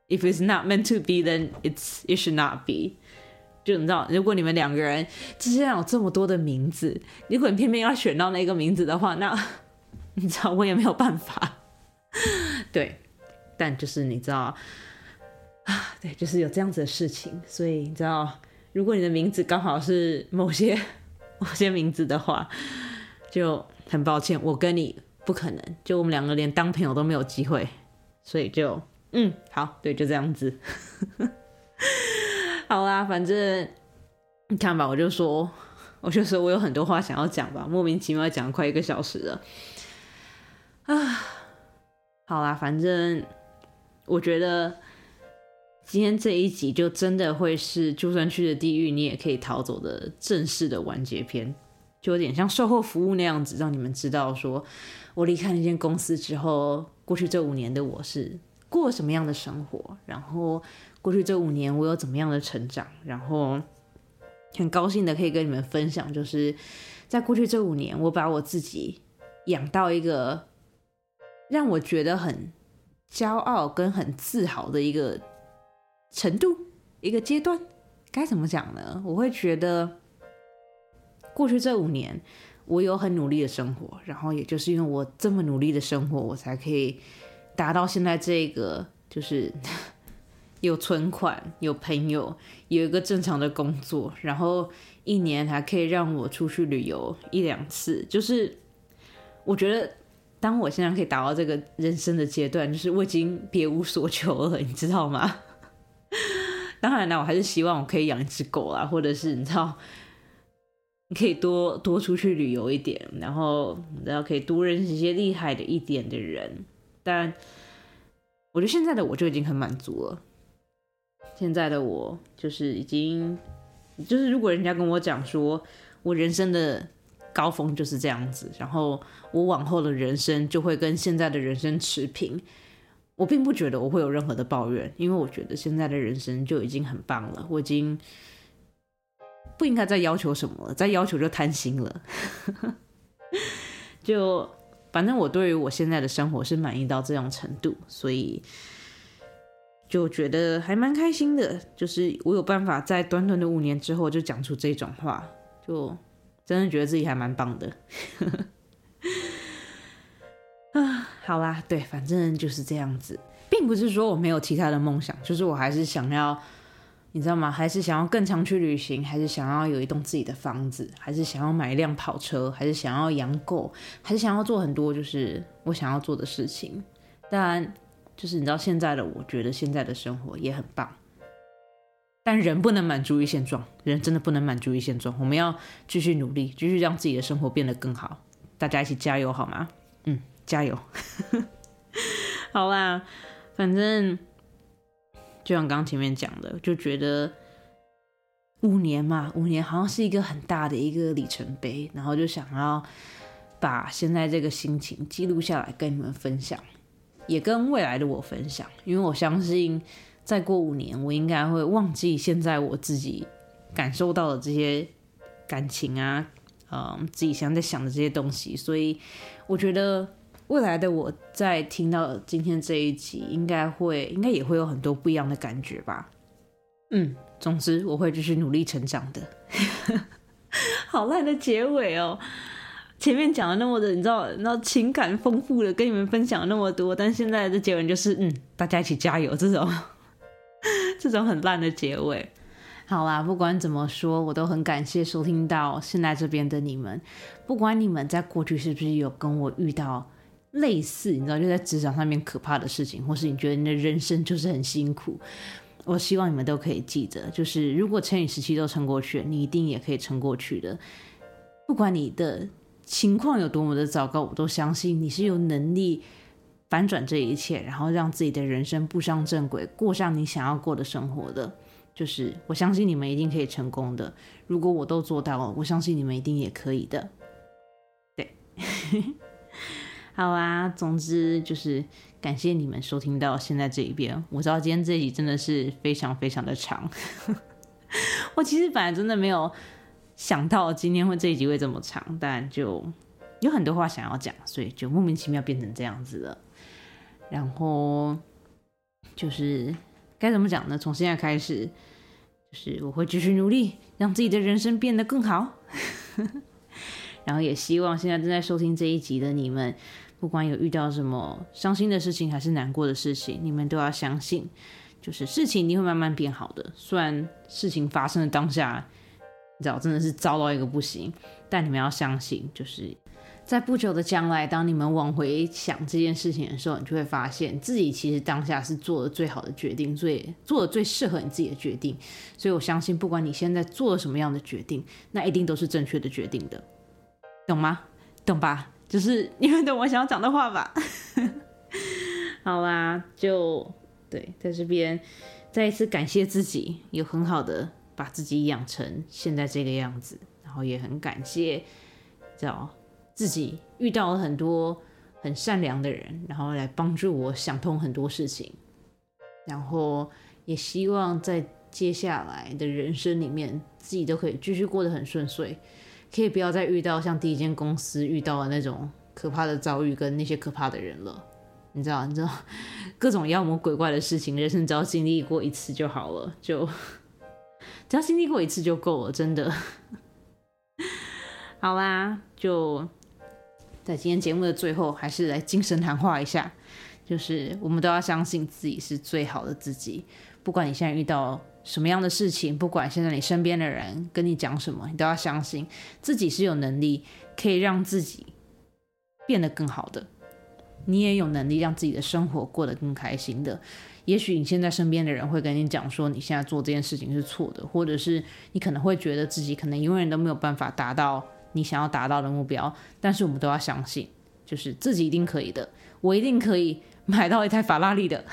If it's not meant to be, then it's it should not be。就你知道，如果你们两个人之间有这么多的名字，如果你偏偏要选到那个名字的话，那 你知道我也没有办法。对，但就是你知道啊，对，就是有这样子的事情，所以你知道，如果你的名字刚好是某些 某些名字的话，就很抱歉，我跟你不可能，就我们两个连当朋友都没有机会，所以就。嗯，好，对，就这样子。好啦，反正你看吧，我就说，我就说我有很多话想要讲吧，莫名其妙讲快一个小时了。啊，好啦，反正我觉得今天这一集就真的会是就算去的地狱，你也可以逃走的正式的完结篇，就有点像售后服务那样子，让你们知道说我离开那间公司之后，过去这五年的我是。过什么样的生活？然后过去这五年我有怎么样的成长？然后很高兴的可以跟你们分享，就是在过去这五年，我把我自己养到一个让我觉得很骄傲跟很自豪的一个程度，一个阶段。该怎么讲呢？我会觉得过去这五年我有很努力的生活，然后也就是因为我这么努力的生活，我才可以。达到现在这个，就是 有存款、有朋友、有一个正常的工作，然后一年还可以让我出去旅游一两次。就是我觉得，当我现在可以达到这个人生的阶段，就是我已经别无所求了，你知道吗？当然了，我还是希望我可以养一只狗啊，或者是你知道，你可以多多出去旅游一点，然后然后可以多认识一些厉害的一点的人。但我觉得现在的我就已经很满足了。现在的我就是已经，就是如果人家跟我讲说我人生的高峰就是这样子，然后我往后的人生就会跟现在的人生持平。我并不觉得我会有任何的抱怨，因为我觉得现在的人生就已经很棒了，我已经不应该再要求什么了，再要求就贪心了。就反正我对于我现在的生活是满意到这种程度，所以就觉得还蛮开心的。就是我有办法在短短的五年之后就讲出这种话，就真的觉得自己还蛮棒的。啊，好啦，对，反正就是这样子，并不是说我没有其他的梦想，就是我还是想要，你知道吗？还是想要更常去旅行，还是想要有一栋自己的房子，还是想要买一辆跑车，还是想要养狗，还是想要做很多就是我想要做的事情。当然，就是你知道现在的，我觉得现在的生活也很棒，但人不能满足于现状，人真的不能满足于现状，我们要继续努力，继续让自己的生活变得更好。大家一起加油好吗？嗯。加油！好啦，反正就像刚前面讲的，就觉得五年嘛，五年好像是一个很大的一个里程碑，然后就想要把现在这个心情记录下来，跟你们分享，也跟未来的我分享，因为我相信再过五年，我应该会忘记现在我自己感受到的这些感情啊，嗯，自己现在在想的这些东西，所以我觉得。未来的我在听到今天这一集，应该会，应该也会有很多不一样的感觉吧。嗯，总之我会继续努力成长的。好烂的结尾哦！前面讲了那么的，你知道，你知道情感丰富的跟你们分享了那么多，但现在的结尾就是，嗯，大家一起加油这种，这种很烂的结尾。好啦，不管怎么说，我都很感谢收听到现在这边的你们。不管你们在过去是不是有跟我遇到。类似，你知道，就在职场上面可怕的事情，或是你觉得你的人生就是很辛苦，我希望你们都可以记得，就是如果成语时期都撑过去，你一定也可以撑过去的。不管你的情况有多么的糟糕，我都相信你是有能力反转这一切，然后让自己的人生步上正轨，过上你想要过的生活的。就是我相信你们一定可以成功的。如果我都做到了，我相信你们一定也可以的。对。好啊，总之就是感谢你们收听到现在这一边。我知道今天这一集真的是非常非常的长，我其实本来真的没有想到今天会这一集会这么长，但就有很多话想要讲，所以就莫名其妙变成这样子了。然后就是该怎么讲呢？从现在开始，就是我会继续努力，让自己的人生变得更好。然后也希望现在正在收听这一集的你们。不管有遇到什么伤心的事情还是难过的事情，你们都要相信，就是事情一定会慢慢变好的。虽然事情发生的当下，你知道真的是糟到一个不行，但你们要相信，就是在不久的将来，当你们往回想这件事情的时候，你就会发现自己其实当下是做的最好的决定，最做的最适合你自己的决定。所以我相信，不管你现在做了什么样的决定，那一定都是正确的决定的，懂吗？懂吧？就是你们懂我想要讲的话吧？好啦，就对，在这边再一次感谢自己，有很好的把自己养成现在这个样子，然后也很感谢，知道自己遇到了很多很善良的人，然后来帮助我想通很多事情，然后也希望在接下来的人生里面，自己都可以继续过得很顺遂。可以不要再遇到像第一间公司遇到的那种可怕的遭遇跟那些可怕的人了，你知道？你知道各种妖魔鬼怪的事情，人生只要经历过一次就好了，就只要经历过一次就够了，真的。好啦，就在今天节目的最后，还是来精神谈话一下，就是我们都要相信自己是最好的自己，不管你现在遇到。什么样的事情，不管现在你身边的人跟你讲什么，你都要相信自己是有能力可以让自己变得更好的。你也有能力让自己的生活过得更开心的。也许你现在身边的人会跟你讲说，你现在做这件事情是错的，或者是你可能会觉得自己可能永远都没有办法达到你想要达到的目标。但是我们都要相信，就是自己一定可以的。我一定可以买到一台法拉利的。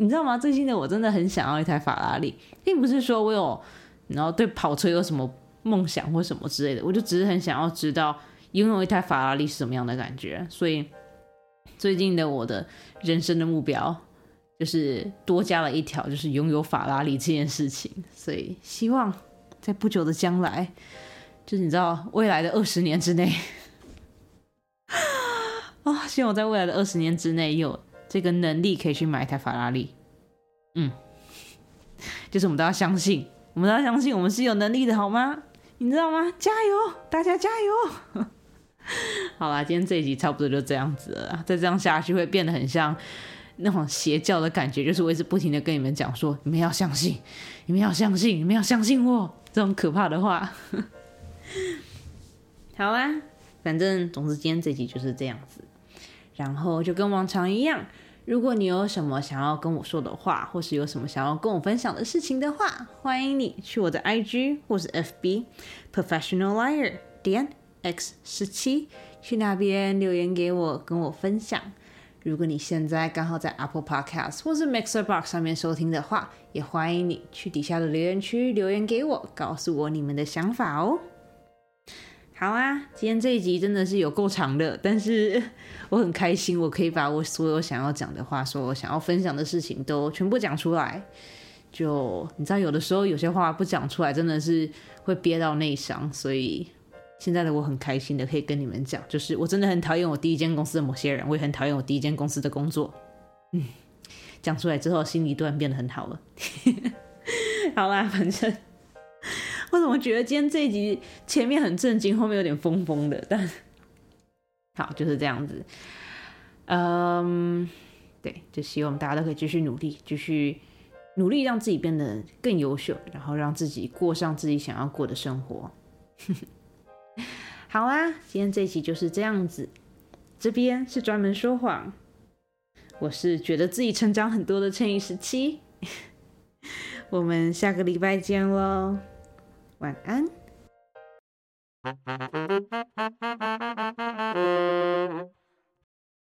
你知道吗？最近的我真的很想要一台法拉利，并不是说我有，然后对跑车有什么梦想或什么之类的，我就只是很想要知道拥有一台法拉利是什么样的感觉。所以最近的我的人生的目标就是多加了一条，就是拥有法拉利这件事情。所以希望在不久的将来，就是你知道未来的二十年之内，啊，希望我在未来的二十年之内有这个能力可以去买一台法拉利。嗯，就是我们都要相信。我们都要相信我们是有能力的，好吗？你知道吗？加油，大家加油！好啦，今天这一集差不多就这样子了。再这样下去会变得很像那种邪教的感觉，就是我一直不停的跟你们讲说，你们要相信，你们要相信，你们要相信我，这种可怕的话。好啦，反正总之今天这集就是这样子，然后就跟往常一样。如果你有什么想要跟我说的话，或是有什么想要跟我分享的事情的话，欢迎你去我的 IG 或是 FB Professional Liar 点 X 十七去那边留言给我，跟我分享。如果你现在刚好在 Apple Podcast 或是 Mixer Box 上面收听的话，也欢迎你去底下的留言区留言给我，告诉我你们的想法哦。好啊，今天这一集真的是有够长的，但是 我很开心，我可以把我所有想要讲的话，所有想要分享的事情都全部讲出来。就你知道，有的时候有些话不讲出来，真的是会憋到内伤。所以现在的我很开心的可以跟你们讲，就是我真的很讨厌我第一间公司的某些人，我也很讨厌我第一间公司的工作。嗯，讲出来之后，心里突然变得很好了。好啦，反正。我怎么觉得今天这一集前面很震惊，后面有点疯疯的？但好，就是这样子。嗯，对，就希望大家都可以继续努力，继续努力让自己变得更优秀，然后让自己过上自己想要过的生活。好啊，今天这一集就是这样子。这边是专门说谎，我是觉得自己成长很多的乘以十七。我们下个礼拜见喽。晚安。